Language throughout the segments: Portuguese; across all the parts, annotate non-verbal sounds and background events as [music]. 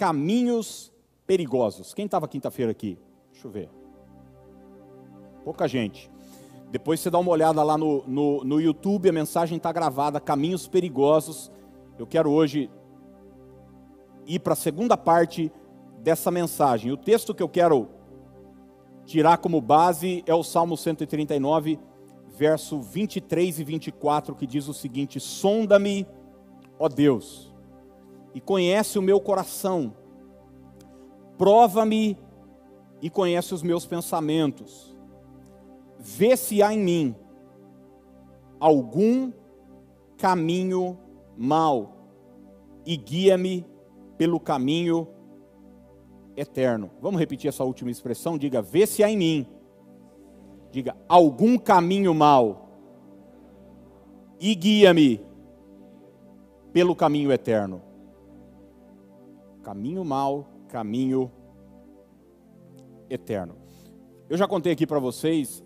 caminhos perigosos. Quem estava quinta-feira aqui? Deixa eu ver. Pouca gente. Depois você dá uma olhada lá no, no, no YouTube, a mensagem está gravada, Caminhos Perigosos. Eu quero hoje ir para a segunda parte dessa mensagem. O texto que eu quero tirar como base é o Salmo 139, verso 23 e 24, que diz o seguinte: Sonda-me, ó Deus, e conhece o meu coração, prova-me e conhece os meus pensamentos vê se há em mim algum caminho mau e guia-me pelo caminho eterno. Vamos repetir essa última expressão? Diga, vê se há em mim. Diga, algum caminho mau e guia-me pelo caminho eterno. Caminho mau, caminho eterno. Eu já contei aqui para vocês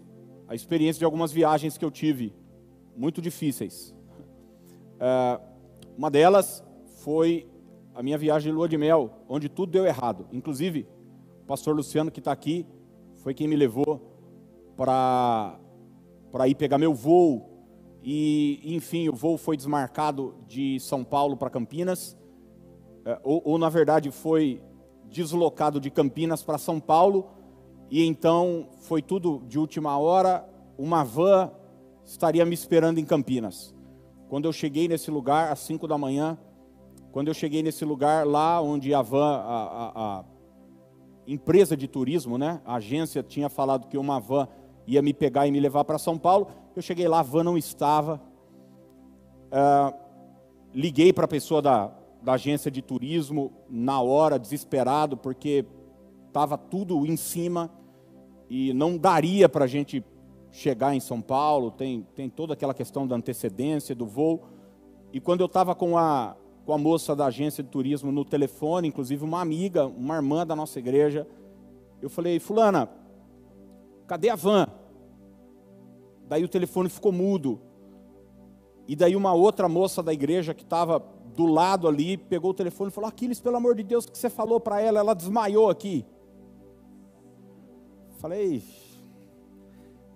a experiência de algumas viagens que eu tive, muito difíceis. É, uma delas foi a minha viagem de lua de mel, onde tudo deu errado. Inclusive, o pastor Luciano, que está aqui, foi quem me levou para ir pegar meu voo. E, enfim, o voo foi desmarcado de São Paulo para Campinas, ou, ou, na verdade, foi deslocado de Campinas para São Paulo e então foi tudo de última hora. Uma van estaria me esperando em Campinas. Quando eu cheguei nesse lugar, às 5 da manhã, quando eu cheguei nesse lugar, lá onde a van, a, a, a empresa de turismo, né, a agência tinha falado que uma van ia me pegar e me levar para São Paulo. Eu cheguei lá, a van não estava. Uh, liguei para a pessoa da, da agência de turismo na hora, desesperado, porque estava tudo em cima e não daria para a gente chegar em São Paulo, tem, tem toda aquela questão da antecedência do voo. E quando eu estava com a, com a moça da agência de turismo no telefone, inclusive uma amiga, uma irmã da nossa igreja, eu falei, fulana, cadê a van? Daí o telefone ficou mudo. E daí uma outra moça da igreja que estava do lado ali, pegou o telefone e falou, Aquiles, pelo amor de Deus, o que você falou para ela? Ela desmaiou aqui. Falei,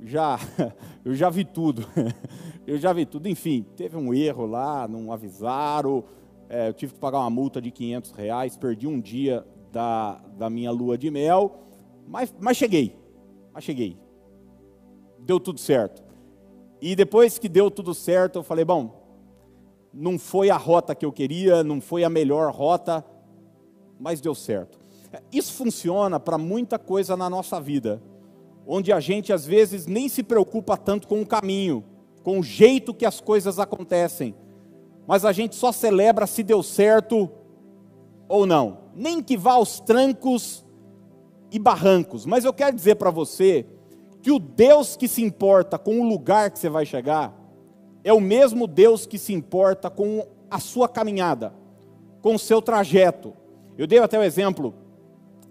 já, [laughs] eu já vi tudo, [laughs] eu já vi tudo. Enfim, teve um erro lá, não avisaram, é, eu tive que pagar uma multa de 500 reais, perdi um dia da, da minha lua de mel, mas, mas cheguei, mas cheguei, deu tudo certo. E depois que deu tudo certo, eu falei, bom, não foi a rota que eu queria, não foi a melhor rota, mas deu certo. Isso funciona para muita coisa na nossa vida, onde a gente às vezes nem se preocupa tanto com o caminho, com o jeito que as coisas acontecem, mas a gente só celebra se deu certo ou não, nem que vá aos trancos e barrancos. Mas eu quero dizer para você que o Deus que se importa com o lugar que você vai chegar é o mesmo Deus que se importa com a sua caminhada, com o seu trajeto. Eu dei até o exemplo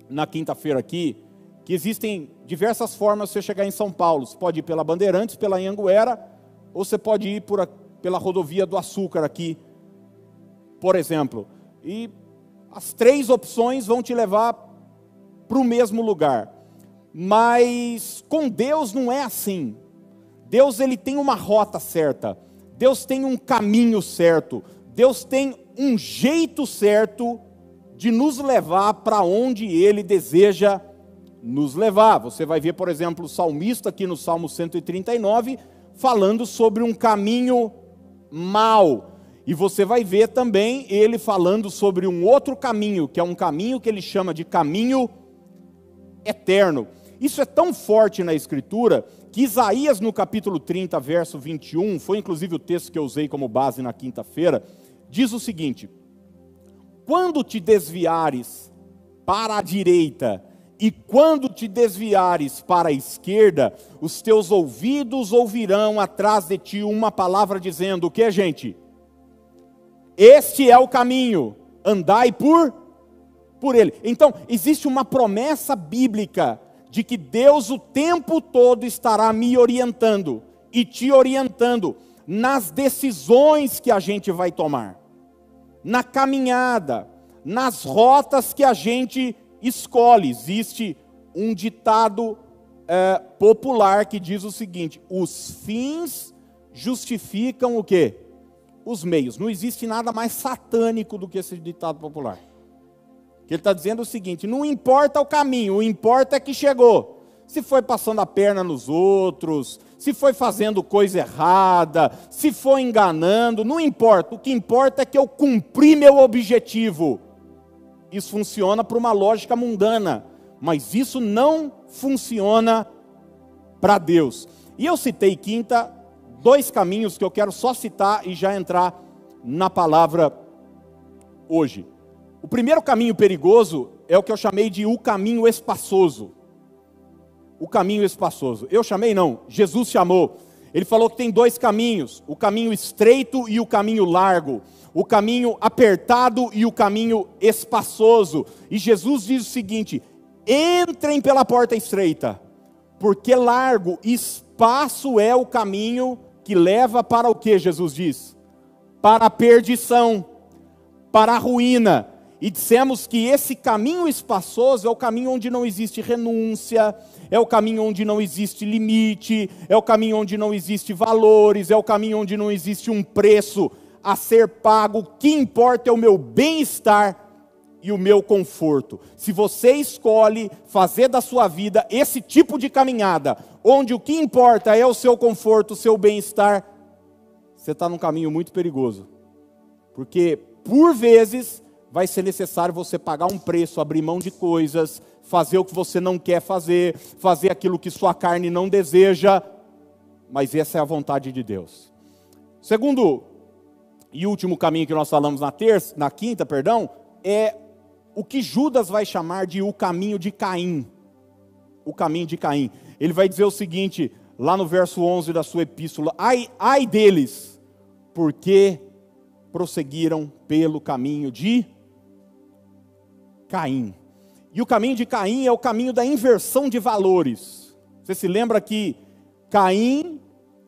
na quinta-feira aqui, que existem diversas formas de você chegar em São Paulo. Você pode ir pela Bandeirantes, pela Anhanguera, ou você pode ir por pela rodovia do Açúcar aqui, por exemplo. E as três opções vão te levar para o mesmo lugar. Mas com Deus não é assim. Deus ele tem uma rota certa. Deus tem um caminho certo. Deus tem um jeito certo de nos levar para onde Ele deseja nos levar. Você vai ver, por exemplo, o salmista aqui no Salmo 139, falando sobre um caminho mau. E você vai ver também ele falando sobre um outro caminho, que é um caminho que ele chama de caminho eterno. Isso é tão forte na Escritura que Isaías, no capítulo 30, verso 21, foi inclusive o texto que eu usei como base na quinta-feira, diz o seguinte: quando te desviares para a direita e quando te desviares para a esquerda, os teus ouvidos ouvirão atrás de ti uma palavra dizendo: O que, gente? Este é o caminho, andai por por ele. Então, existe uma promessa bíblica de que Deus o tempo todo estará me orientando e te orientando nas decisões que a gente vai tomar na caminhada, nas rotas que a gente escolhe. Existe um ditado é, popular que diz o seguinte: os fins justificam o quê? Os meios. Não existe nada mais satânico do que esse ditado popular. Que ele está dizendo o seguinte: não importa o caminho, o importa é que chegou. Se foi passando a perna nos outros, se foi fazendo coisa errada, se foi enganando, não importa. O que importa é que eu cumpri meu objetivo. Isso funciona para uma lógica mundana, mas isso não funciona para Deus. E eu citei quinta dois caminhos que eu quero só citar e já entrar na palavra hoje. O primeiro caminho perigoso é o que eu chamei de o caminho espaçoso. O caminho espaçoso. Eu chamei não, Jesus chamou. Ele falou que tem dois caminhos: o caminho estreito e o caminho largo, o caminho apertado e o caminho espaçoso. E Jesus diz o seguinte: entrem pela porta estreita, porque largo, espaço é o caminho que leva para o que Jesus diz? Para a perdição, para a ruína. E dissemos que esse caminho espaçoso é o caminho onde não existe renúncia, é o caminho onde não existe limite, é o caminho onde não existe valores, é o caminho onde não existe um preço a ser pago. O que importa é o meu bem-estar e o meu conforto. Se você escolhe fazer da sua vida esse tipo de caminhada, onde o que importa é o seu conforto, o seu bem-estar, você está num caminho muito perigoso. Porque, por vezes, vai ser necessário você pagar um preço, abrir mão de coisas, fazer o que você não quer fazer, fazer aquilo que sua carne não deseja, mas essa é a vontade de Deus. Segundo e último caminho que nós falamos na terça, na quinta, perdão, é o que Judas vai chamar de o caminho de Caim. O caminho de Caim. Ele vai dizer o seguinte, lá no verso 11 da sua epístola: Ai, ai deles, porque prosseguiram pelo caminho de Caim. E o caminho de Caim é o caminho da inversão de valores. Você se lembra que Caim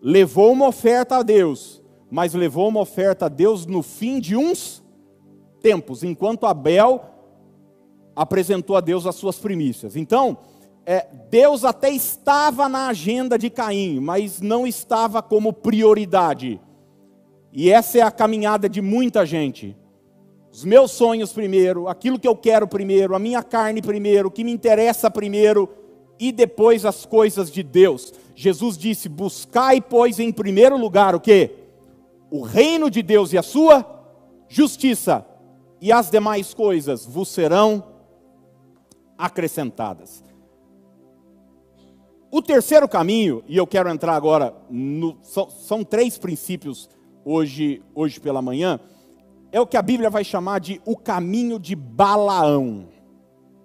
levou uma oferta a Deus, mas levou uma oferta a Deus no fim de uns tempos, enquanto Abel apresentou a Deus as suas primícias. Então, é, Deus até estava na agenda de Caim, mas não estava como prioridade. E essa é a caminhada de muita gente os meus sonhos primeiro, aquilo que eu quero primeiro, a minha carne primeiro, o que me interessa primeiro, e depois as coisas de Deus. Jesus disse: Buscai, pois, em primeiro lugar o que? O reino de Deus e a sua justiça, e as demais coisas vos serão acrescentadas. O terceiro caminho, e eu quero entrar agora, no, são, são três princípios hoje, hoje pela manhã é o que a Bíblia vai chamar de o caminho de Balaão.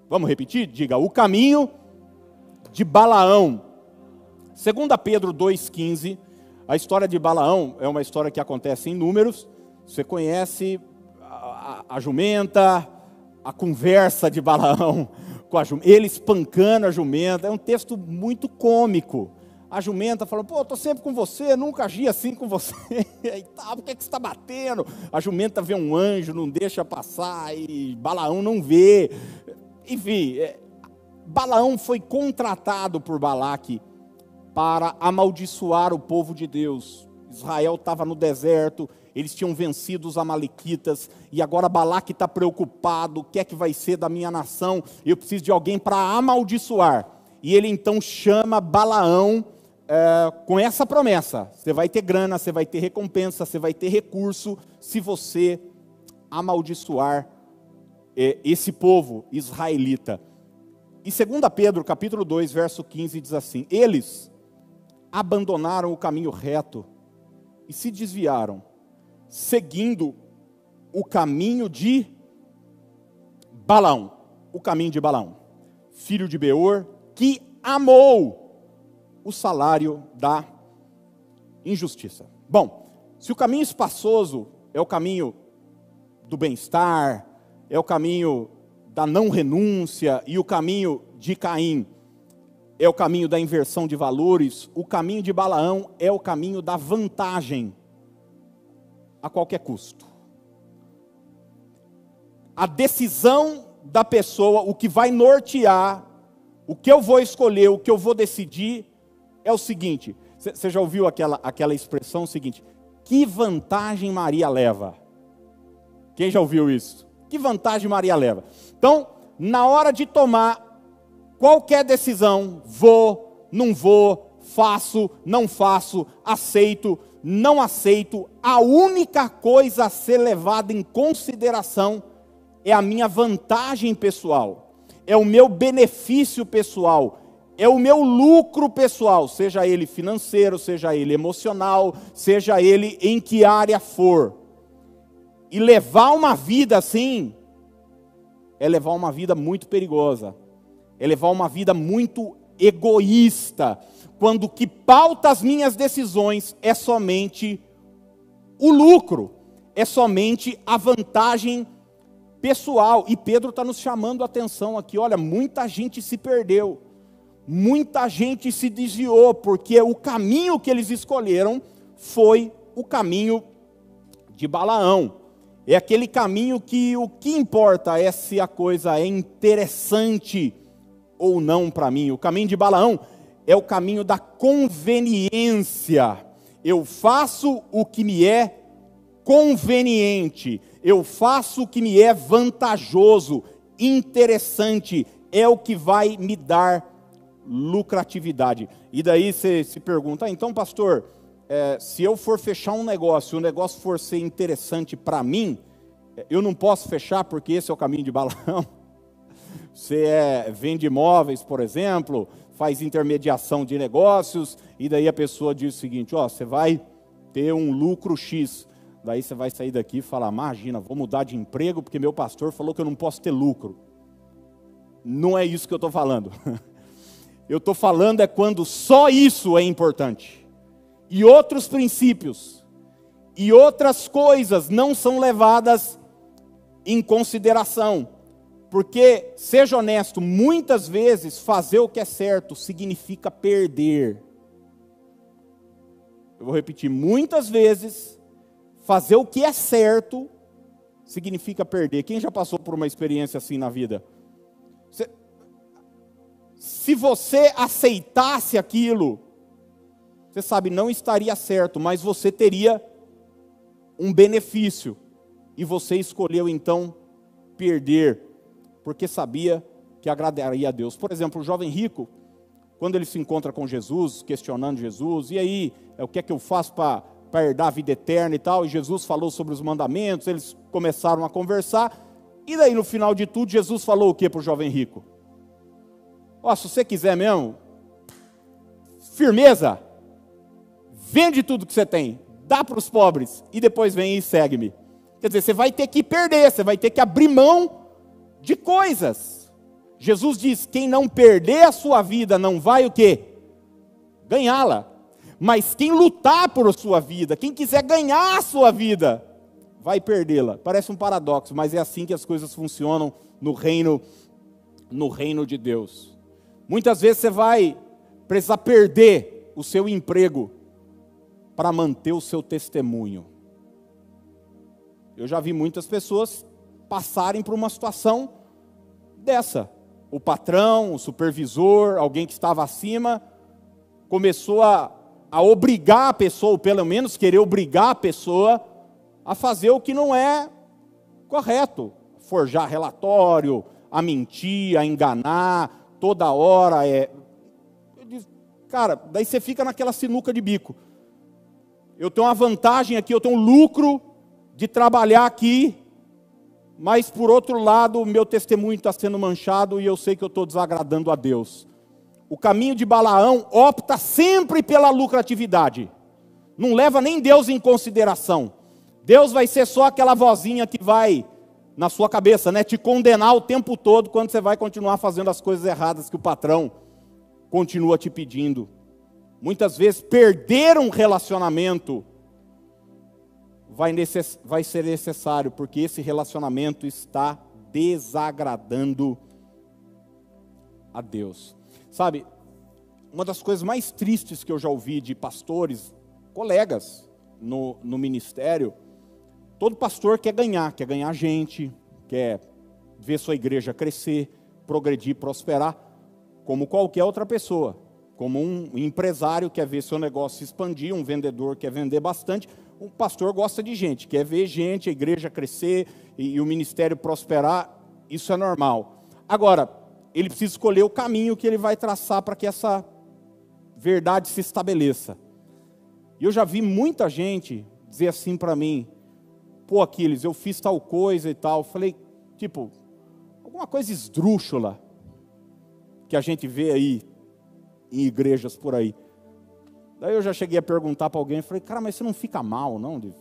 Vamos repetir? Diga, o caminho de Balaão. Segundo Pedro 2,15, a história de Balaão é uma história que acontece em números. Você conhece a, a, a jumenta, a conversa de Balaão [laughs] com a jumenta, ele espancando a jumenta. É um texto muito cômico a jumenta falou, pô, eu estou sempre com você, nunca agi assim com você, [laughs] e tal, por que, que você está batendo? A jumenta vê um anjo, não deixa passar, e Balaão não vê. Enfim, é, Balaão foi contratado por Balaque para amaldiçoar o povo de Deus. Israel estava no deserto, eles tinham vencido os amalequitas, e agora Balaque está preocupado, o que é que vai ser da minha nação? Eu preciso de alguém para amaldiçoar. E ele então chama Balaão é, com essa promessa: você vai ter grana, você vai ter recompensa, você vai ter recurso, se você amaldiçoar é, esse povo israelita. E 2 Pedro, capítulo 2, verso 15, diz assim: Eles abandonaram o caminho reto e se desviaram, seguindo o caminho de Balaão, o caminho de Balaão, filho de Beor, que amou o salário da injustiça. Bom, se o caminho espaçoso é o caminho do bem-estar, é o caminho da não renúncia e o caminho de Caim é o caminho da inversão de valores, o caminho de Balaão é o caminho da vantagem a qualquer custo. a decisão da pessoa, o que vai nortear, o que eu vou escolher, o que eu vou decidir, é o seguinte: você já ouviu aquela, aquela expressão seguinte? Que vantagem Maria leva? Quem já ouviu isso? Que vantagem Maria leva? Então, na hora de tomar qualquer decisão, vou, não vou, faço, não faço, aceito, não aceito, a única coisa a ser levada em consideração é a minha vantagem pessoal, é o meu benefício pessoal, é o meu lucro pessoal, seja ele financeiro, seja ele emocional, seja ele em que área for. E levar uma vida assim é levar uma vida muito perigosa, é levar uma vida muito egoísta, quando o que pauta as minhas decisões é somente o lucro, é somente a vantagem pessoal. E Pedro está nos chamando a atenção aqui: olha, muita gente se perdeu, muita gente se desviou, porque o caminho que eles escolheram foi o caminho de Balaão. É aquele caminho que o que importa é se a coisa é interessante ou não para mim. O caminho de Balaão é o caminho da conveniência. Eu faço o que me é conveniente, eu faço o que me é vantajoso, interessante, é o que vai me dar lucratividade. E daí você se pergunta, ah, então, pastor, é, se eu for fechar um negócio, o negócio for ser interessante para mim, eu não posso fechar porque esse é o caminho de balão. [laughs] Você é, vende imóveis, por exemplo, faz intermediação de negócios, e daí a pessoa diz o seguinte: ó, você vai ter um lucro X. Daí você vai sair daqui e falar: imagina, vou mudar de emprego porque meu pastor falou que eu não posso ter lucro. Não é isso que eu estou falando. [laughs] Eu estou falando é quando só isso é importante. E outros princípios e outras coisas não são levadas em consideração. Porque, seja honesto, muitas vezes fazer o que é certo significa perder. Eu vou repetir, muitas vezes fazer o que é certo significa perder. Quem já passou por uma experiência assim na vida? Se você aceitasse aquilo, você sabe, não estaria certo, mas você teria um benefício. E você escolheu então perder, porque sabia que agradaria a Deus. Por exemplo, o jovem rico, quando ele se encontra com Jesus, questionando Jesus, e aí, o que é que eu faço para herdar a vida eterna e tal? E Jesus falou sobre os mandamentos, eles começaram a conversar, e daí no final de tudo, Jesus falou o que para o jovem rico? Ó, se você quiser mesmo, firmeza, vende tudo que você tem, dá para os pobres, e depois vem e segue-me. Quer dizer, você vai ter que perder, você vai ter que abrir mão de coisas. Jesus diz: quem não perder a sua vida não vai o quê? Ganhá-la. Mas quem lutar por sua vida, quem quiser ganhar a sua vida, vai perdê-la. Parece um paradoxo, mas é assim que as coisas funcionam no reino no reino de Deus. Muitas vezes você vai precisar perder o seu emprego para manter o seu testemunho. Eu já vi muitas pessoas passarem por uma situação dessa. O patrão, o supervisor, alguém que estava acima, começou a, a obrigar a pessoa, ou pelo menos querer obrigar a pessoa, a fazer o que não é correto. Forjar relatório, a mentir, a enganar, toda hora é. Disse, cara, daí você fica naquela sinuca de bico. Eu tenho uma vantagem aqui, eu tenho um lucro de trabalhar aqui, mas por outro lado, o meu testemunho está sendo manchado e eu sei que eu estou desagradando a Deus. O caminho de Balaão opta sempre pela lucratividade, não leva nem Deus em consideração. Deus vai ser só aquela vozinha que vai na sua cabeça, né, te condenar o tempo todo quando você vai continuar fazendo as coisas erradas que o patrão continua te pedindo. Muitas vezes perder um relacionamento vai, necess, vai ser necessário, porque esse relacionamento está desagradando a Deus. Sabe, uma das coisas mais tristes que eu já ouvi de pastores, colegas no, no ministério, todo pastor quer ganhar, quer ganhar gente, quer ver sua igreja crescer, progredir, prosperar, como qualquer outra pessoa. Como um empresário quer ver seu negócio se expandir, um vendedor quer vender bastante, um pastor gosta de gente, quer ver gente, a igreja crescer e, e o ministério prosperar, isso é normal. Agora, ele precisa escolher o caminho que ele vai traçar para que essa verdade se estabeleça. E eu já vi muita gente dizer assim para mim: pô, Aquiles, eu fiz tal coisa e tal. Falei, tipo, alguma coisa esdrúxula que a gente vê aí em igrejas por aí. Daí eu já cheguei a perguntar para alguém, falei, cara, mas você não fica mal, não? De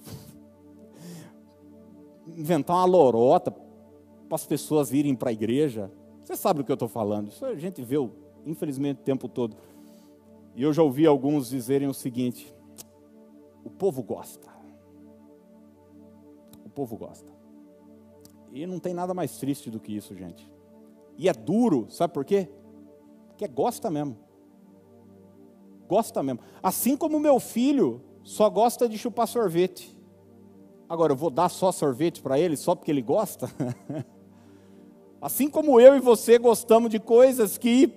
[laughs] inventar uma lorota para as pessoas irem para a igreja. Você sabe do que eu estou falando. Isso a gente vê, infelizmente, o tempo todo. E eu já ouvi alguns dizerem o seguinte: o povo gosta. Povo gosta. E não tem nada mais triste do que isso, gente. E é duro, sabe por quê? Porque gosta mesmo. Gosta mesmo. Assim como meu filho só gosta de chupar sorvete. Agora, eu vou dar só sorvete para ele só porque ele gosta? [laughs] assim como eu e você gostamos de coisas que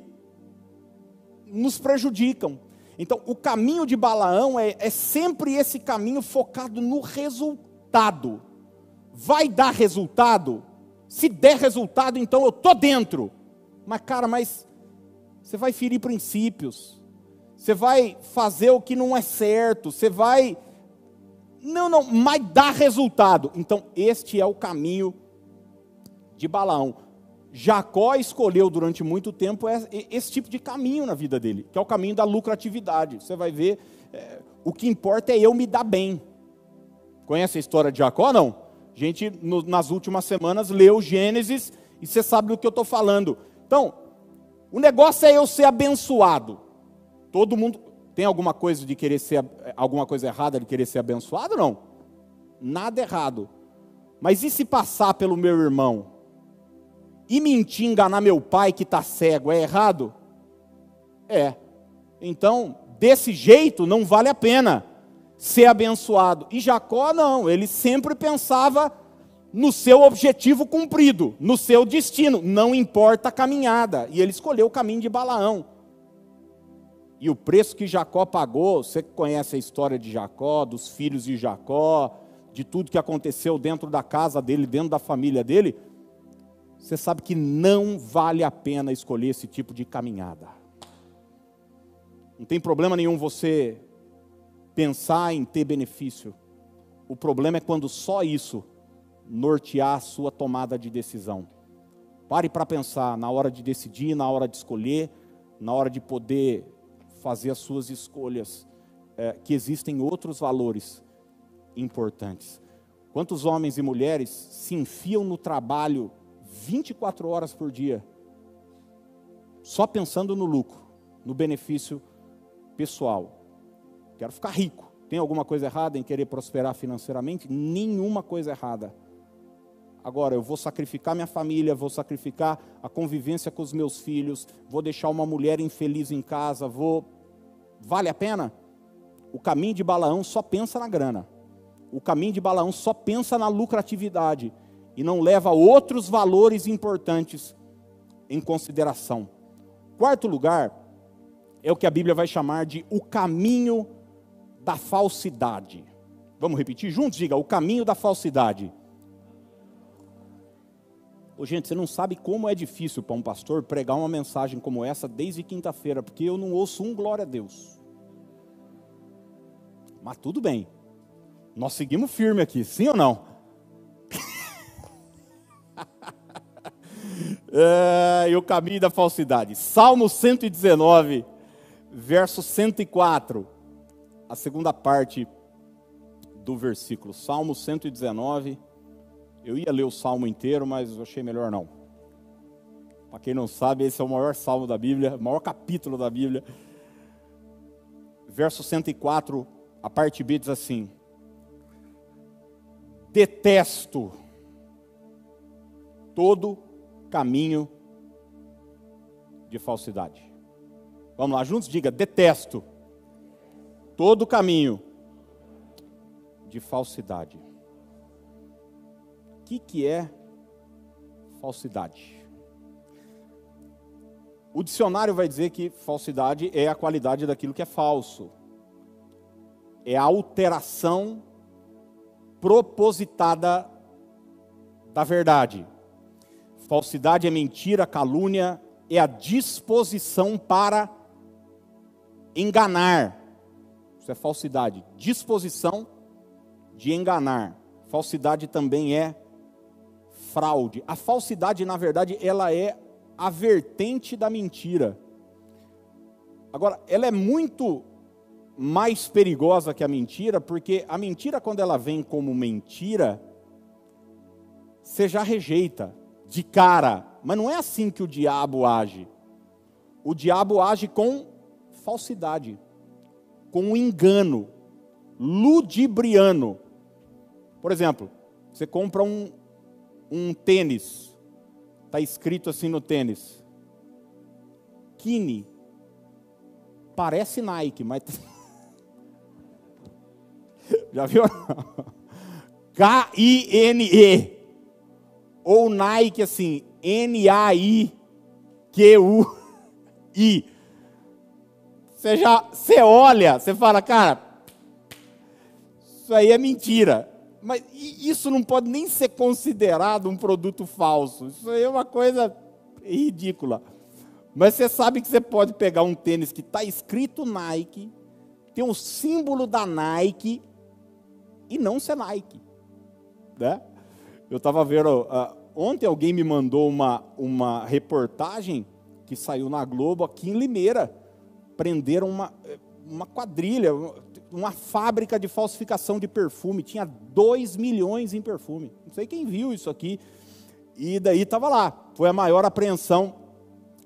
nos prejudicam. Então, o caminho de Balaão é, é sempre esse caminho focado no resultado. Vai dar resultado? Se der resultado, então eu estou dentro. Mas, cara, mas você vai ferir princípios, você vai fazer o que não é certo, você vai. Não, não, mas dá resultado. Então, este é o caminho de Balaão. Jacó escolheu durante muito tempo esse tipo de caminho na vida dele, que é o caminho da lucratividade. Você vai ver, é, o que importa é eu me dar bem. Conhece a história de Jacó? Não? A gente, no, nas últimas semanas, leu Gênesis e você sabe do que eu estou falando. Então, o negócio é eu ser abençoado. Todo mundo tem alguma coisa de querer ser alguma coisa errada de querer ser abençoado? Não. Nada errado. Mas e se passar pelo meu irmão? e mentir, enganar meu pai que está cego, é errado? É. Então, desse jeito, não vale a pena ser abençoado. E Jacó não, ele sempre pensava no seu objetivo cumprido, no seu destino, não importa a caminhada. E ele escolheu o caminho de Balaão. E o preço que Jacó pagou, você conhece a história de Jacó, dos filhos de Jacó, de tudo que aconteceu dentro da casa dele, dentro da família dele, você sabe que não vale a pena escolher esse tipo de caminhada. Não tem problema nenhum você pensar em ter benefício. O problema é quando só isso nortear a sua tomada de decisão. Pare para pensar na hora de decidir, na hora de escolher, na hora de poder fazer as suas escolhas, é, que existem outros valores importantes. Quantos homens e mulheres se enfiam no trabalho 24 horas por dia, só pensando no lucro, no benefício pessoal. Quero ficar rico. Tem alguma coisa errada em querer prosperar financeiramente? Nenhuma coisa errada. Agora, eu vou sacrificar minha família, vou sacrificar a convivência com os meus filhos, vou deixar uma mulher infeliz em casa, vou. Vale a pena? O caminho de Balaão só pensa na grana. O caminho de Balaão só pensa na lucratividade e não leva outros valores importantes em consideração. Quarto lugar é o que a Bíblia vai chamar de o caminho da falsidade. Vamos repetir juntos? Diga, o caminho da falsidade. Ô, gente, você não sabe como é difícil para um pastor pregar uma mensagem como essa desde quinta-feira, porque eu não ouço um glória a Deus. Mas tudo bem. Nós seguimos firme aqui, sim ou não? [laughs] é, e o caminho da falsidade. Salmo 119, verso 104, a segunda parte do versículo. Salmo 119. Eu ia ler o salmo inteiro, mas achei melhor não. Para quem não sabe, esse é o maior salmo da Bíblia, o maior capítulo da Bíblia. Verso 104, a parte B diz assim: Detesto todo caminho de falsidade. Vamos lá, juntos diga: detesto todo caminho de falsidade. O que, que é falsidade. O dicionário vai dizer que falsidade é a qualidade daquilo que é falso. É a alteração propositada da verdade. Falsidade é mentira, calúnia, é a disposição para enganar. Isso é falsidade. Disposição de enganar. Falsidade também é fraude. A falsidade, na verdade, ela é a vertente da mentira. Agora, ela é muito mais perigosa que a mentira, porque a mentira, quando ela vem como mentira, você já rejeita de cara. Mas não é assim que o diabo age. O diabo age com falsidade, com engano, ludibriano. Por exemplo, você compra um, um tênis, está escrito assim no tênis, Kine, parece Nike, mas [laughs] já viu? [laughs] K-I-N-E ou Nike assim, N-A-I-Q-U-I. Você já, você olha, você fala, cara, isso aí é mentira. Mas isso não pode nem ser considerado um produto falso. Isso aí é uma coisa ridícula. Mas você sabe que você pode pegar um tênis que está escrito Nike, tem um símbolo da Nike e não ser Nike. Né? Eu estava vendo, uh, ontem alguém me mandou uma, uma reportagem que saiu na Globo aqui em Limeira. Prenderam uma, uma quadrilha, uma fábrica de falsificação de perfume. Tinha 2 milhões em perfume. Não sei quem viu isso aqui. E daí estava lá. Foi a maior apreensão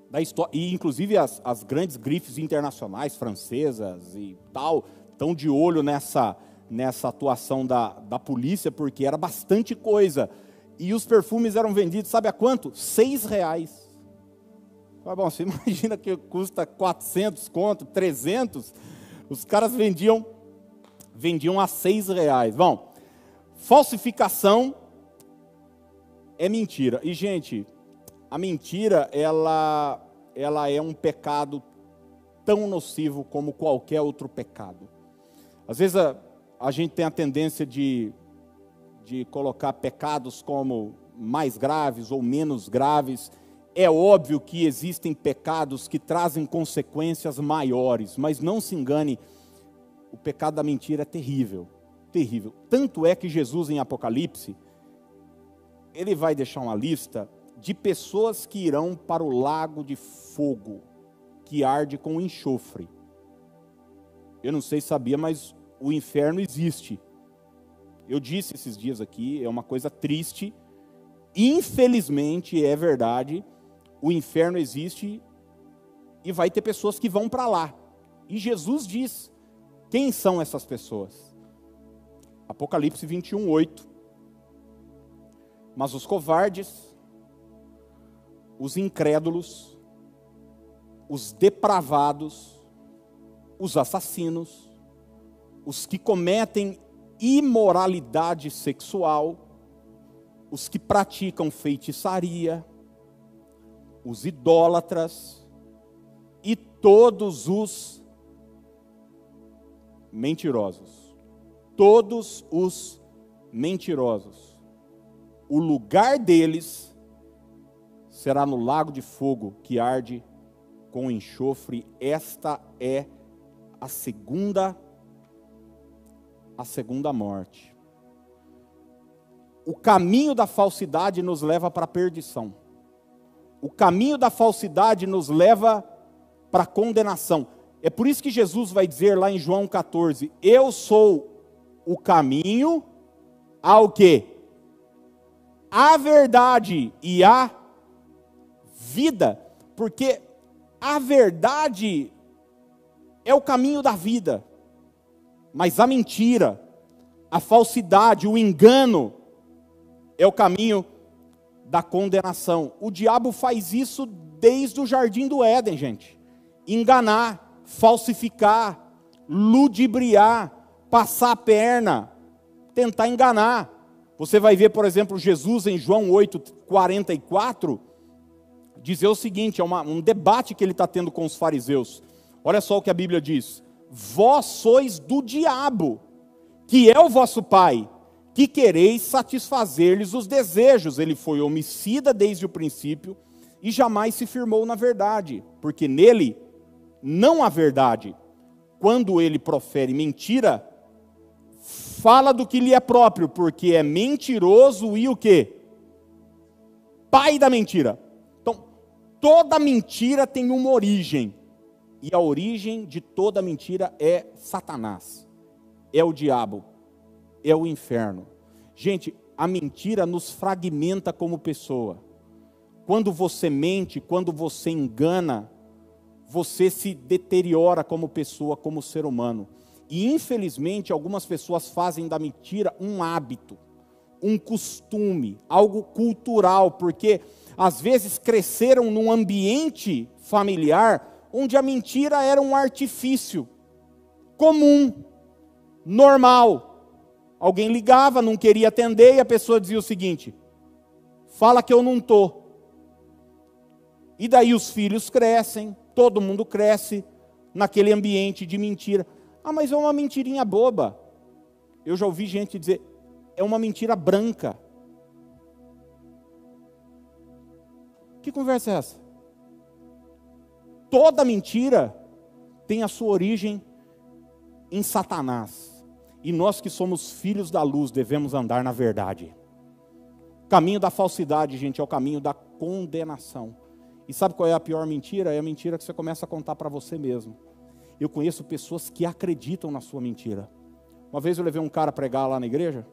da história. E inclusive as, as grandes grifes internacionais, francesas e tal, estão de olho nessa nessa atuação da, da polícia, porque era bastante coisa. E os perfumes eram vendidos, sabe a quanto? Seis reais. Ah, bom, você [laughs] imagina que custa 400 conto, 300, os caras vendiam vendiam a seis reais. Bom, falsificação é mentira. E gente, a mentira ela ela é um pecado tão nocivo como qualquer outro pecado. Às vezes a, a gente tem a tendência de, de colocar pecados como mais graves ou menos graves. É óbvio que existem pecados que trazem consequências maiores, mas não se engane, o pecado da mentira é terrível, terrível. Tanto é que Jesus em Apocalipse, ele vai deixar uma lista de pessoas que irão para o lago de fogo, que arde com enxofre. Eu não sei se sabia, mas o inferno existe. Eu disse esses dias aqui, é uma coisa triste. Infelizmente, é verdade, o inferno existe e vai ter pessoas que vão para lá. E Jesus diz: quem são essas pessoas? Apocalipse 21, 8. Mas os covardes, os incrédulos, os depravados, os assassinos, os que cometem imoralidade sexual, os que praticam feitiçaria, os idólatras e todos os mentirosos. Todos os mentirosos. O lugar deles será no lago de fogo que arde com enxofre. Esta é a segunda a segunda morte. O caminho da falsidade nos leva para a perdição. O caminho da falsidade nos leva para a condenação. É por isso que Jesus vai dizer lá em João 14: Eu sou o caminho ao que? A verdade e a vida. Porque a verdade é o caminho da vida. Mas a mentira, a falsidade, o engano é o caminho da condenação. O diabo faz isso desde o jardim do Éden, gente. Enganar, falsificar, ludibriar, passar a perna, tentar enganar. Você vai ver, por exemplo, Jesus em João 8, 44, dizer o seguinte: é uma, um debate que ele está tendo com os fariseus. Olha só o que a Bíblia diz: Vós sois do diabo, que é o vosso pai, que quereis satisfazer-lhes os desejos. Ele foi homicida desde o princípio e jamais se firmou na verdade, porque nele não há verdade. Quando ele profere mentira, fala do que lhe é próprio, porque é mentiroso e o quê? Pai da mentira. Então, toda mentira tem uma origem. E a origem de toda mentira é Satanás. É o diabo. É o inferno. Gente, a mentira nos fragmenta como pessoa. Quando você mente, quando você engana, você se deteriora como pessoa, como ser humano. E infelizmente, algumas pessoas fazem da mentira um hábito, um costume, algo cultural, porque às vezes cresceram num ambiente familiar onde a mentira era um artifício comum, normal. Alguém ligava, não queria atender e a pessoa dizia o seguinte: fala que eu não estou. E daí os filhos crescem, todo mundo cresce naquele ambiente de mentira. Ah, mas é uma mentirinha boba. Eu já ouvi gente dizer, é uma mentira branca. Que conversa é essa? Toda mentira tem a sua origem em Satanás. E nós que somos filhos da luz devemos andar na verdade. O caminho da falsidade, gente, é o caminho da condenação. E sabe qual é a pior mentira? É a mentira que você começa a contar para você mesmo. Eu conheço pessoas que acreditam na sua mentira. Uma vez eu levei um cara a pregar lá na igreja,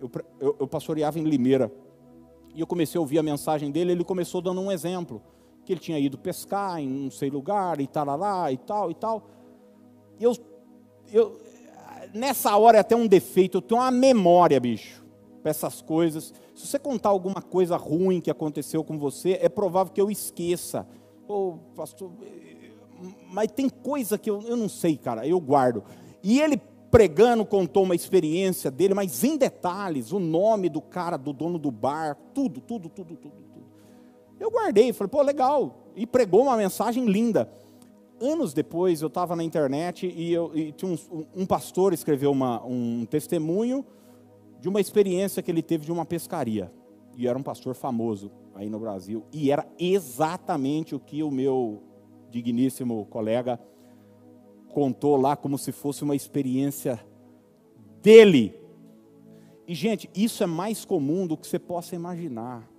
eu, eu, eu pastoreava em Limeira, e eu comecei a ouvir a mensagem dele, ele começou dando um exemplo, que ele tinha ido pescar em não sei lugar, e tal, e tal, e tal. E eu, eu, nessa hora é até um defeito, eu tenho uma memória, bicho para essas coisas. Se você contar alguma coisa ruim que aconteceu com você, é provável que eu esqueça. Ou, oh, pastor, mas tem coisa que eu, eu não sei, cara, eu guardo. E ele pregando contou uma experiência dele, mas em detalhes, o nome do cara, do dono do bar, tudo, tudo, tudo, tudo, tudo. Eu guardei, falei, pô, legal. E pregou uma mensagem linda. Anos depois, eu estava na internet e, eu, e tinha um, um pastor escreveu uma, um testemunho de uma experiência que ele teve de uma pescaria. E era um pastor famoso aí no Brasil. E era exatamente o que o meu digníssimo colega contou lá, como se fosse uma experiência dele. E, gente, isso é mais comum do que você possa imaginar.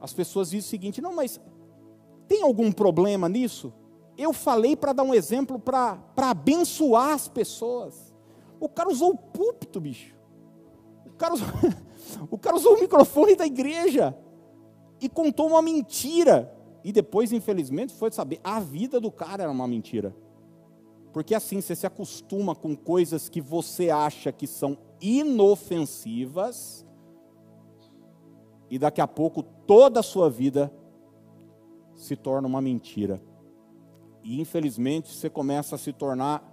As pessoas dizem o seguinte: não, mas tem algum problema nisso? Eu falei para dar um exemplo para abençoar as pessoas. O cara usou o púlpito, bicho cara, usou, [laughs] o cara usou o microfone da igreja e contou uma mentira. E depois, infelizmente, foi saber, a vida do cara era uma mentira. Porque assim, você se acostuma com coisas que você acha que são inofensivas, e daqui a pouco toda a sua vida se torna uma mentira. E infelizmente você começa a se tornar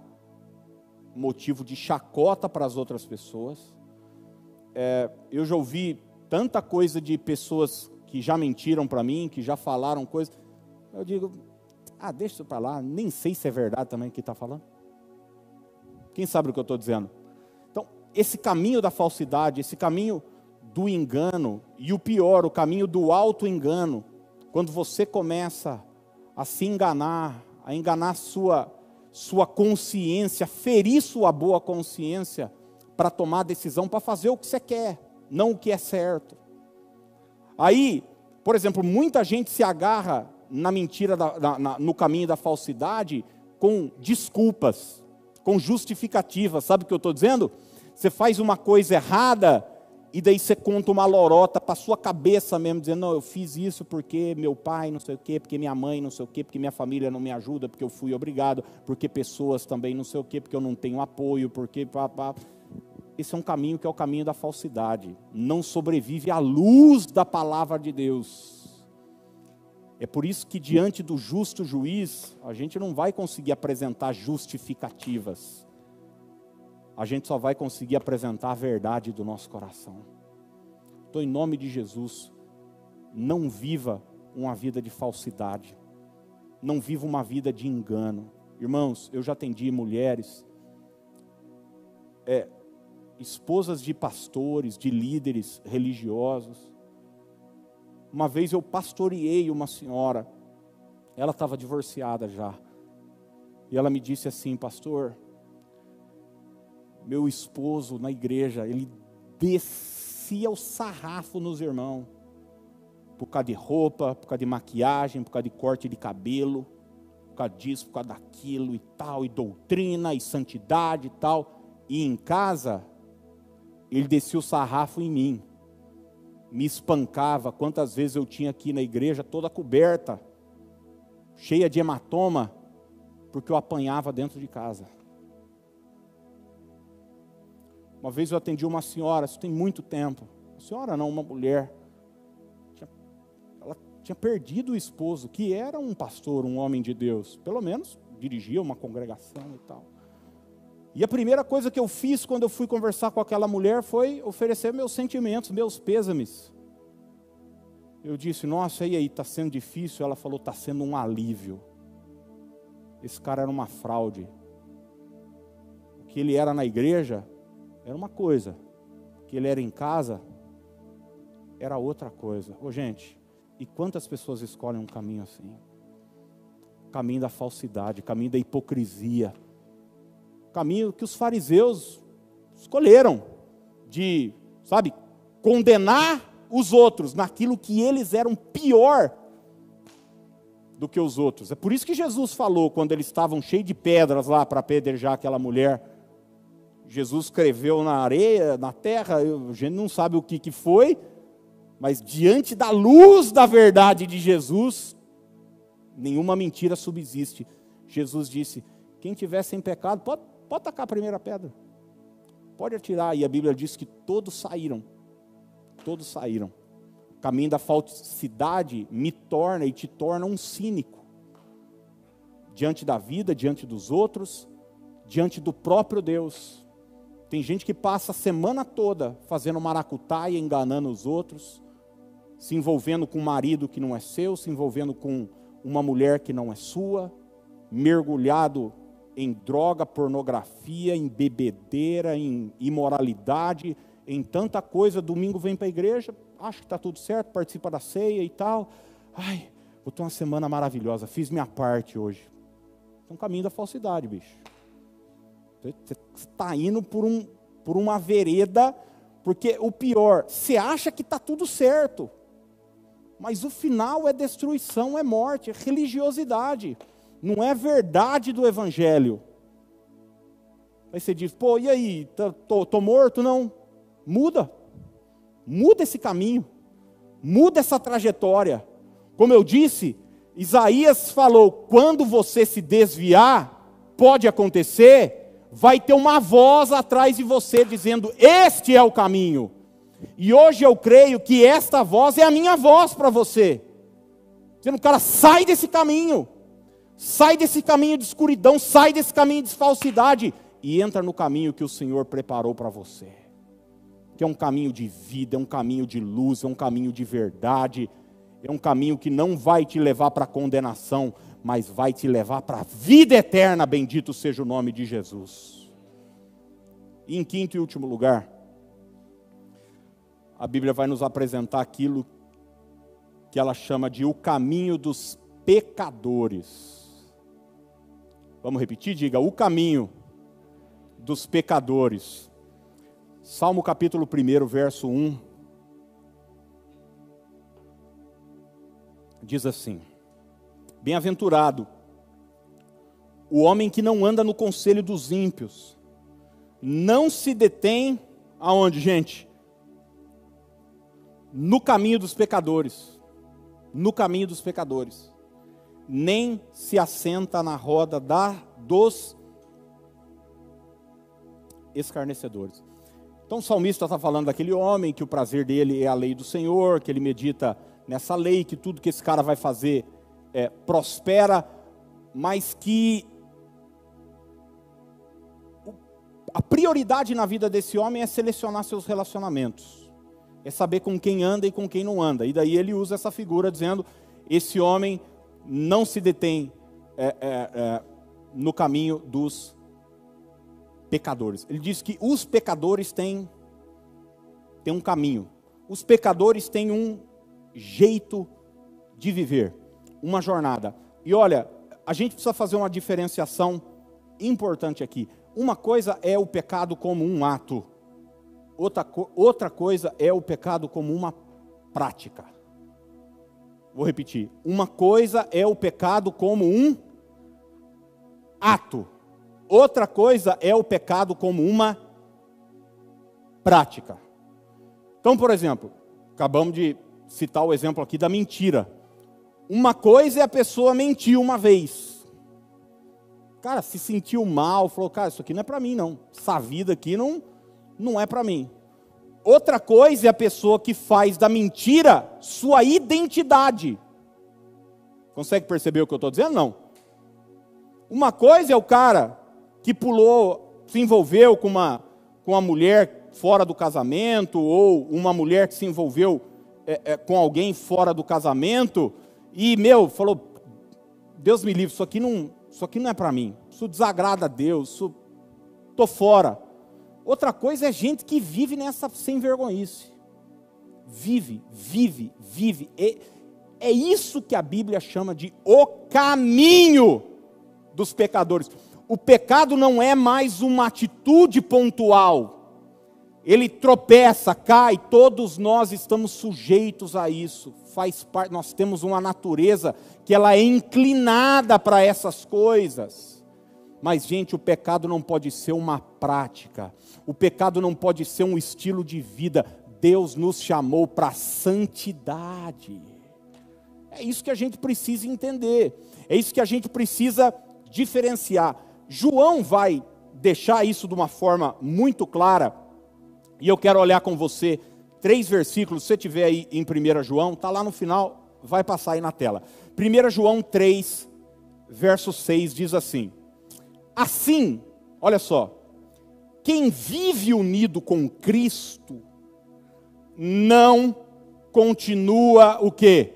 motivo de chacota para as outras pessoas, é, eu já ouvi tanta coisa de pessoas que já mentiram para mim, que já falaram coisas. Eu digo, ah, deixa isso para lá, nem sei se é verdade também que está falando. Quem sabe o que eu estou dizendo? Então, esse caminho da falsidade, esse caminho do engano, e o pior, o caminho do auto-engano, quando você começa a se enganar, a enganar sua, sua consciência, ferir sua boa consciência, para tomar a decisão para fazer o que você quer, não o que é certo. Aí, por exemplo, muita gente se agarra na mentira, da, na, no caminho da falsidade, com desculpas, com justificativas. Sabe o que eu estou dizendo? Você faz uma coisa errada e daí você conta uma lorota para sua cabeça mesmo, dizendo, não, eu fiz isso porque meu pai não sei o quê, porque minha mãe não sei o quê, porque minha família não me ajuda, porque eu fui obrigado, porque pessoas também não sei o quê, porque eu não tenho apoio, porque... Pá, pá. Esse é um caminho que é o caminho da falsidade. Não sobrevive à luz da palavra de Deus. É por isso que, diante do justo juiz, a gente não vai conseguir apresentar justificativas. A gente só vai conseguir apresentar a verdade do nosso coração. Então, em nome de Jesus, não viva uma vida de falsidade, não viva uma vida de engano. Irmãos, eu já atendi mulheres, é, esposas de pastores, de líderes religiosos. Uma vez eu pastoreei uma senhora, ela estava divorciada já, e ela me disse assim, pastor, meu esposo na igreja, ele descia o sarrafo nos irmãos, por causa de roupa, por causa de maquiagem, por causa de corte de cabelo, por causa disso, por causa daquilo e tal, e doutrina e santidade e tal. E em casa, ele descia o sarrafo em mim, me espancava. Quantas vezes eu tinha aqui na igreja toda coberta, cheia de hematoma, porque eu apanhava dentro de casa. Uma vez eu atendi uma senhora, isso tem muito tempo. Uma senhora não, uma mulher. Ela tinha perdido o esposo, que era um pastor, um homem de Deus. Pelo menos dirigia uma congregação e tal. E a primeira coisa que eu fiz quando eu fui conversar com aquela mulher foi oferecer meus sentimentos, meus pêsames. Eu disse, nossa, e aí, está sendo difícil? Ela falou, está sendo um alívio. Esse cara era uma fraude. O que ele era na igreja, era uma coisa, que ele era em casa, era outra coisa. Ô gente, e quantas pessoas escolhem um caminho assim? Caminho da falsidade, caminho da hipocrisia. Caminho que os fariseus escolheram de, sabe, condenar os outros naquilo que eles eram pior do que os outros. É por isso que Jesus falou quando eles estavam cheios de pedras lá para apedrejar aquela mulher Jesus escreveu na areia, na terra, a gente não sabe o que, que foi, mas diante da luz da verdade de Jesus, nenhuma mentira subsiste. Jesus disse: quem tiver sem pecado, pode, pode tacar a primeira pedra, pode atirar. E a Bíblia diz que todos saíram, todos saíram. O caminho da falsidade me torna e te torna um cínico diante da vida, diante dos outros, diante do próprio Deus. Tem gente que passa a semana toda fazendo maracutaia, enganando os outros, se envolvendo com um marido que não é seu, se envolvendo com uma mulher que não é sua, mergulhado em droga, pornografia, em bebedeira, em imoralidade, em tanta coisa. Domingo vem para a igreja, acha que está tudo certo, participa da ceia e tal. Ai, vou ter uma semana maravilhosa, fiz minha parte hoje. É um caminho da falsidade, bicho. Você está indo por, um, por uma vereda, porque o pior, você acha que está tudo certo, mas o final é destruição, é morte, é religiosidade, não é verdade do Evangelho. Aí você diz, pô, e aí, tô, tô morto? Não, muda, muda esse caminho, muda essa trajetória. Como eu disse, Isaías falou: quando você se desviar, pode acontecer vai ter uma voz atrás de você dizendo: Este é o caminho. E hoje eu creio que esta voz é a minha voz para você. Dizendo, cara, sai desse caminho. Sai desse caminho de escuridão, sai desse caminho de falsidade e entra no caminho que o Senhor preparou para você. Que é um caminho de vida, é um caminho de luz, é um caminho de verdade, é um caminho que não vai te levar para condenação, mas vai te levar para a vida eterna, bendito seja o nome de Jesus. E em quinto e último lugar, a Bíblia vai nos apresentar aquilo que ela chama de o caminho dos pecadores. Vamos repetir? Diga, o caminho dos pecadores. Salmo capítulo 1, verso 1. Diz assim: Bem-aventurado o homem que não anda no conselho dos ímpios, não se detém aonde, gente? No caminho dos pecadores. No caminho dos pecadores. Nem se assenta na roda da dos escarnecedores. Então o salmista está falando daquele homem que o prazer dele é a lei do Senhor, que ele medita nessa lei, que tudo que esse cara vai fazer é, prospera, mas que a prioridade na vida desse homem é selecionar seus relacionamentos. é saber com quem anda e com quem não anda. E daí ele usa essa figura dizendo: esse homem não se detém é, é, é, no caminho dos pecadores. Ele diz que os pecadores têm, têm um caminho, os pecadores têm um jeito de viver, uma jornada. E olha, a gente precisa fazer uma diferenciação importante aqui. Uma coisa é o pecado como um ato, outra, outra coisa é o pecado como uma prática. Vou repetir. Uma coisa é o pecado como um ato, outra coisa é o pecado como uma prática. Então, por exemplo, acabamos de citar o exemplo aqui da mentira. Uma coisa é a pessoa mentir uma vez. Cara, se sentiu mal, falou, cara, isso aqui não é para mim não. Essa vida aqui não, não é para mim. Outra coisa é a pessoa que faz da mentira sua identidade. Consegue perceber o que eu estou dizendo? Não. Uma coisa é o cara que pulou, se envolveu com uma, com uma mulher fora do casamento, ou uma mulher que se envolveu é, é, com alguém fora do casamento, e, meu, falou: Deus me livre, isso aqui não, isso aqui não é para mim, isso desagrada a Deus, isso, tô fora. Outra coisa é gente que vive nessa sem vergonhice. Vive, vive, vive. É, é isso que a Bíblia chama de o caminho dos pecadores. O pecado não é mais uma atitude pontual ele tropeça, cai, todos nós estamos sujeitos a isso. Faz parte, nós temos uma natureza que ela é inclinada para essas coisas. Mas gente, o pecado não pode ser uma prática. O pecado não pode ser um estilo de vida. Deus nos chamou para santidade. É isso que a gente precisa entender. É isso que a gente precisa diferenciar. João vai deixar isso de uma forma muito clara e eu quero olhar com você três versículos, se você tiver aí em 1 João, está lá no final, vai passar aí na tela. 1 João 3, verso 6 diz assim: Assim, olha só, quem vive unido com Cristo não continua o quê?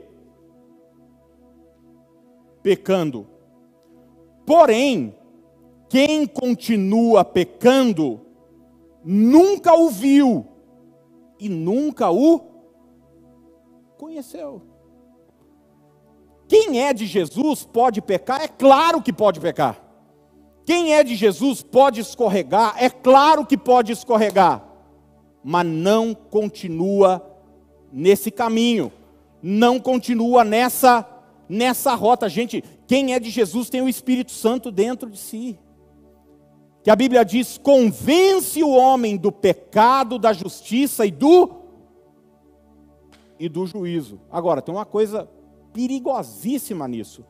Pecando. Porém, quem continua pecando nunca o viu e nunca o conheceu. Quem é de Jesus pode pecar? É claro que pode pecar. Quem é de Jesus pode escorregar? É claro que pode escorregar. Mas não continua nesse caminho. Não continua nessa nessa rota. Gente, quem é de Jesus tem o Espírito Santo dentro de si que a Bíblia diz: convence o homem do pecado, da justiça e do e do juízo. Agora, tem uma coisa perigosíssima nisso,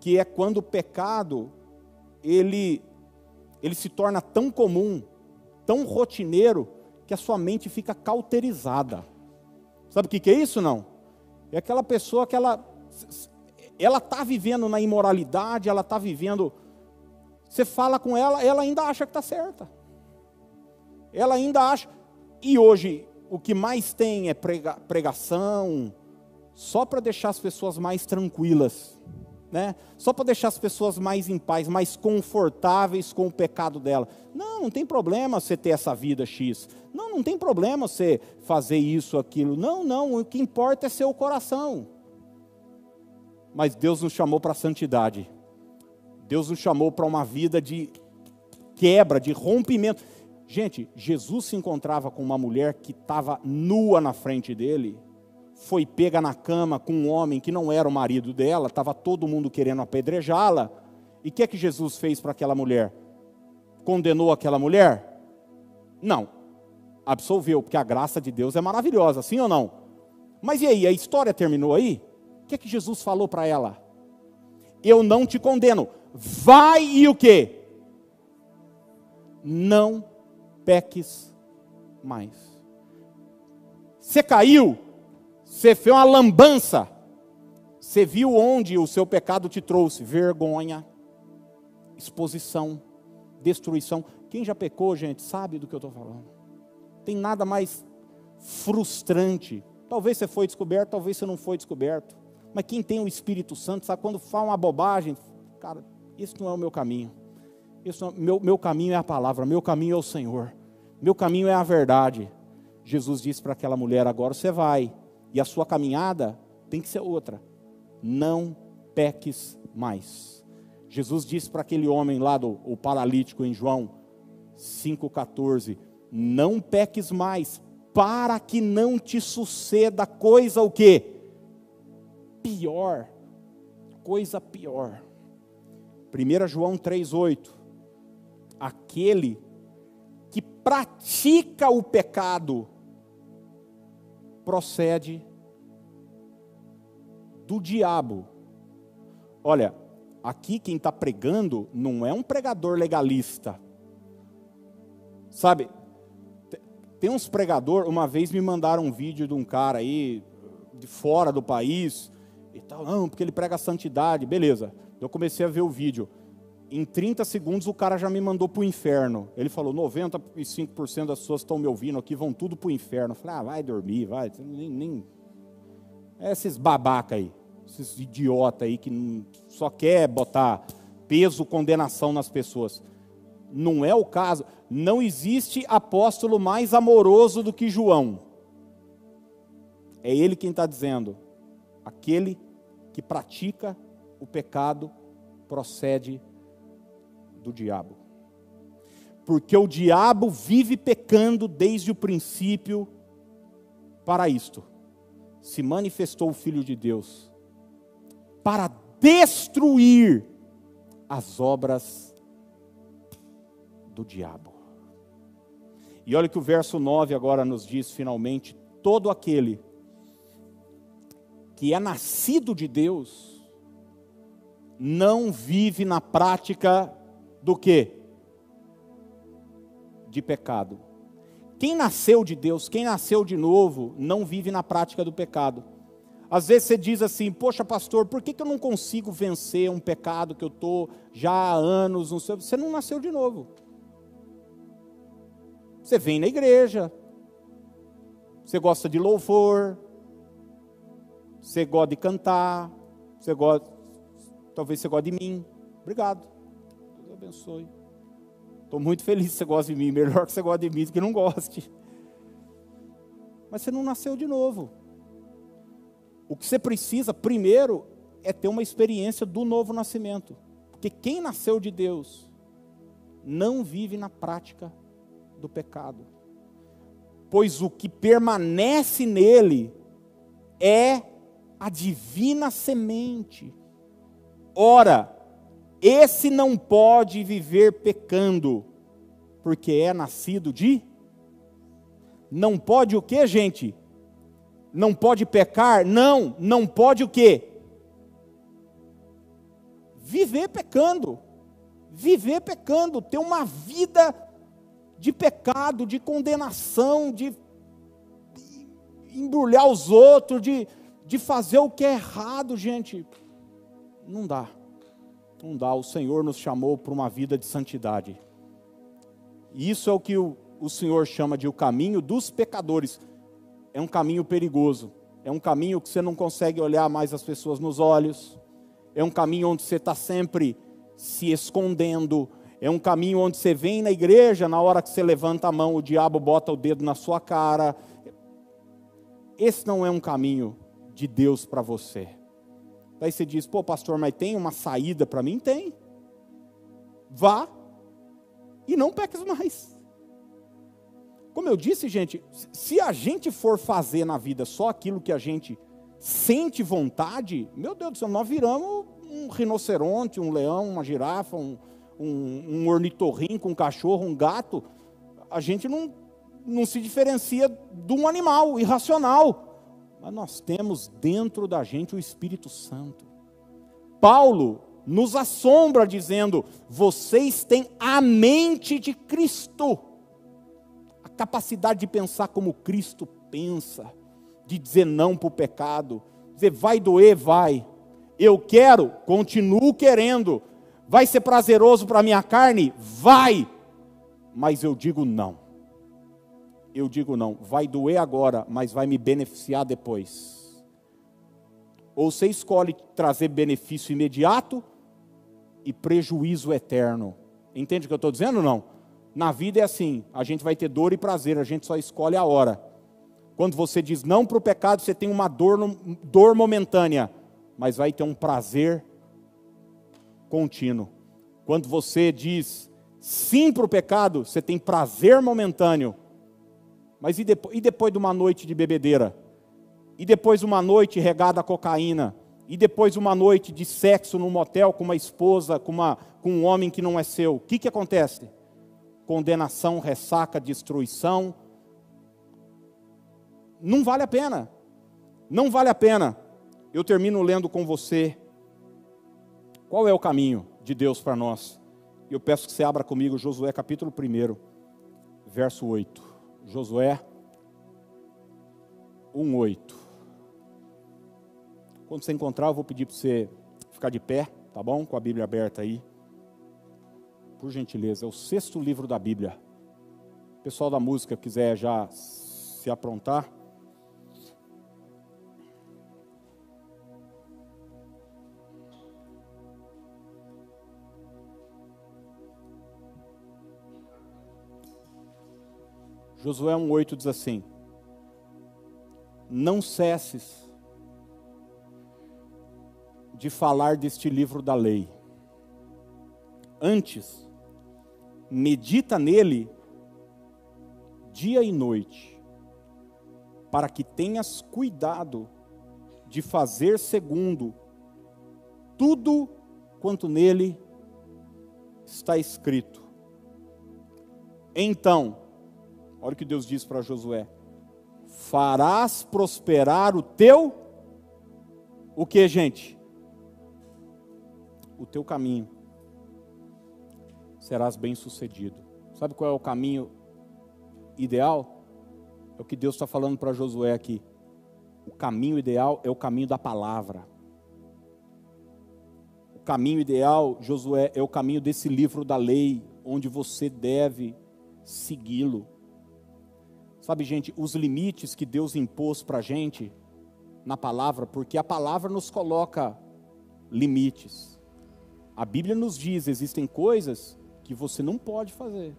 que é quando o pecado ele ele se torna tão comum, tão rotineiro, que a sua mente fica cauterizada. Sabe o que, que é isso não? É aquela pessoa que ela ela está vivendo na imoralidade, ela está vivendo você fala com ela, ela ainda acha que está certa. Ela ainda acha. E hoje, o que mais tem é prega, pregação, só para deixar as pessoas mais tranquilas, né? Só para deixar as pessoas mais em paz, mais confortáveis com o pecado dela. Não, não tem problema você ter essa vida X. Não, não tem problema você fazer isso, aquilo. Não, não, o que importa é seu coração. Mas Deus nos chamou para a santidade. Deus nos chamou para uma vida de quebra, de rompimento. Gente, Jesus se encontrava com uma mulher que estava nua na frente dele, foi pega na cama com um homem que não era o marido dela, estava todo mundo querendo apedrejá-la. E o que é que Jesus fez para aquela mulher? Condenou aquela mulher? Não. Absolveu, porque a graça de Deus é maravilhosa, sim ou não? Mas e aí, a história terminou aí? O que é que Jesus falou para ela? Eu não te condeno, vai e o que? Não peques mais. Você caiu, você fez uma lambança, você viu onde o seu pecado te trouxe vergonha, exposição, destruição. Quem já pecou, gente, sabe do que eu estou falando. Tem nada mais frustrante. Talvez você foi descoberto, talvez você não foi descoberto. Mas quem tem o Espírito Santo sabe quando fala uma bobagem, cara, isso não é o meu caminho. Isso não, meu, meu caminho é a palavra, meu caminho é o Senhor. Meu caminho é a verdade. Jesus disse para aquela mulher: agora você vai, e a sua caminhada tem que ser outra. Não peques mais. Jesus disse para aquele homem lá do o paralítico em João 5,14: Não peques mais, para que não te suceda coisa o quê? Pior. Coisa pior. 1 João 3,8: Aquele que pratica o pecado procede do diabo. Olha, aqui quem está pregando não é um pregador legalista. Sabe, tem uns pregador, uma vez me mandaram um vídeo de um cara aí, de fora do país, e tal, não, porque ele prega santidade, beleza. Eu comecei a ver o vídeo. Em 30 segundos o cara já me mandou para o inferno. Ele falou: 95% das pessoas estão me ouvindo aqui vão tudo para o inferno. Eu falei: ah, vai dormir, vai. Nem, nem... É esses babaca aí esses idiota aí que só quer botar peso, condenação nas pessoas. Não é o caso. Não existe apóstolo mais amoroso do que João. É ele quem está dizendo. Aquele que pratica o pecado procede do diabo. Porque o diabo vive pecando desde o princípio para isto. Se manifestou o Filho de Deus para destruir as obras do diabo. E olha que o verso 9 agora nos diz finalmente: todo aquele que é nascido de Deus não vive na prática do que? De pecado. Quem nasceu de Deus, quem nasceu de novo, não vive na prática do pecado. Às vezes você diz assim, poxa pastor, por que, que eu não consigo vencer um pecado que eu estou já há anos? Não sei. Você não nasceu de novo. Você vem na igreja, você gosta de louvor, você gosta de cantar, você gosta, talvez você goste de mim. Obrigado. Deus abençoe. Estou muito feliz que você gosta de mim, melhor que você goste de mim do que não goste. Mas você não nasceu de novo. O que você precisa, primeiro, é ter uma experiência do novo nascimento. Porque quem nasceu de Deus não vive na prática do pecado. Pois o que permanece nele é a divina semente. Ora, esse não pode viver pecando, porque é nascido de. Não pode o que, gente? não pode pecar? Não, não pode o quê? Viver pecando. Viver pecando, ter uma vida de pecado, de condenação, de embrulhar os outros, de, de fazer o que é errado, gente. Não dá. Não dá. O Senhor nos chamou para uma vida de santidade. E isso é o que o, o Senhor chama de o caminho dos pecadores é um caminho perigoso. É um caminho que você não consegue olhar mais as pessoas nos olhos. É um caminho onde você está sempre se escondendo. É um caminho onde você vem na igreja, na hora que você levanta a mão, o diabo bota o dedo na sua cara. Esse não é um caminho de Deus para você. Daí você diz, pô, pastor, mas tem uma saída para mim? Tem. Vá e não peques mais. Como eu disse, gente, se a gente for fazer na vida só aquilo que a gente sente vontade, meu Deus do céu, nós viramos um rinoceronte, um leão, uma girafa, um, um, um ornitorrinco, um cachorro, um gato. A gente não, não se diferencia de um animal irracional. Mas nós temos dentro da gente o Espírito Santo. Paulo nos assombra dizendo: vocês têm a mente de Cristo capacidade de pensar como Cristo pensa, de dizer não para o pecado, dizer vai doer, vai. Eu quero, continuo querendo. Vai ser prazeroso para a minha carne? Vai. Mas eu digo não. Eu digo não, vai doer agora, mas vai me beneficiar depois. Ou você escolhe trazer benefício imediato e prejuízo eterno. Entende o que eu estou dizendo ou não? Na vida é assim: a gente vai ter dor e prazer, a gente só escolhe a hora. Quando você diz não para o pecado, você tem uma dor, dor momentânea, mas vai ter um prazer contínuo. Quando você diz sim para o pecado, você tem prazer momentâneo. Mas e depois, e depois de uma noite de bebedeira? E depois de uma noite regada a cocaína? E depois de uma noite de sexo num motel com uma esposa, com, uma, com um homem que não é seu? O que, que acontece? Condenação, ressaca, destruição. Não vale a pena. Não vale a pena. Eu termino lendo com você. Qual é o caminho de Deus para nós? Eu peço que você abra comigo Josué capítulo 1, verso 8. Josué 1:8. Quando você encontrar, eu vou pedir para você ficar de pé, tá bom? Com a Bíblia aberta aí. Por gentileza, é o sexto livro da Bíblia. O pessoal da música quiser já se aprontar. Josué 1,8 diz assim: Não cesses de falar deste livro da lei. Antes, medita nele dia e noite, para que tenhas cuidado de fazer segundo tudo quanto nele está escrito. Então, Olha o que Deus diz para Josué: farás prosperar o teu, o que, gente? O teu caminho. Serás bem sucedido. Sabe qual é o caminho ideal? É o que Deus está falando para Josué aqui. O caminho ideal é o caminho da palavra. O caminho ideal, Josué, é o caminho desse livro da lei, onde você deve segui-lo. Sabe, gente, os limites que Deus impôs para a gente na palavra, porque a palavra nos coloca limites. A Bíblia nos diz: existem coisas que você não pode fazer,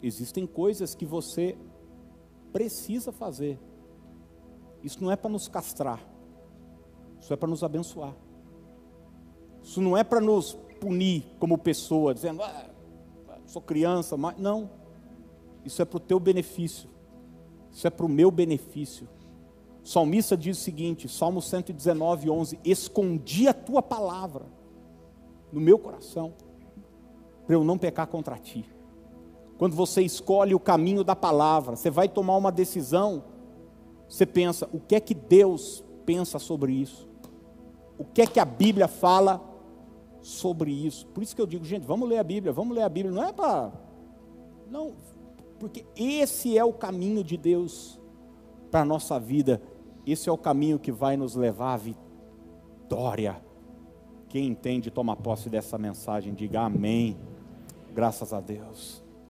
existem coisas que você precisa fazer. Isso não é para nos castrar, isso é para nos abençoar. Isso não é para nos punir como pessoa, dizendo, ah, sou criança, mas não. Isso é para o teu benefício. Isso é para o meu benefício. O salmista diz o seguinte, Salmo 119, 11: Escondi a tua palavra no meu coração, para eu não pecar contra ti. Quando você escolhe o caminho da palavra, você vai tomar uma decisão, você pensa: o que é que Deus pensa sobre isso? O que é que a Bíblia fala sobre isso? Por isso que eu digo, gente, vamos ler a Bíblia, vamos ler a Bíblia, não é para. Não, porque esse é o caminho de Deus para a nossa vida, esse é o caminho que vai nos levar à vitória. Quem entende, toma posse dessa mensagem, diga amém. Graças a Deus.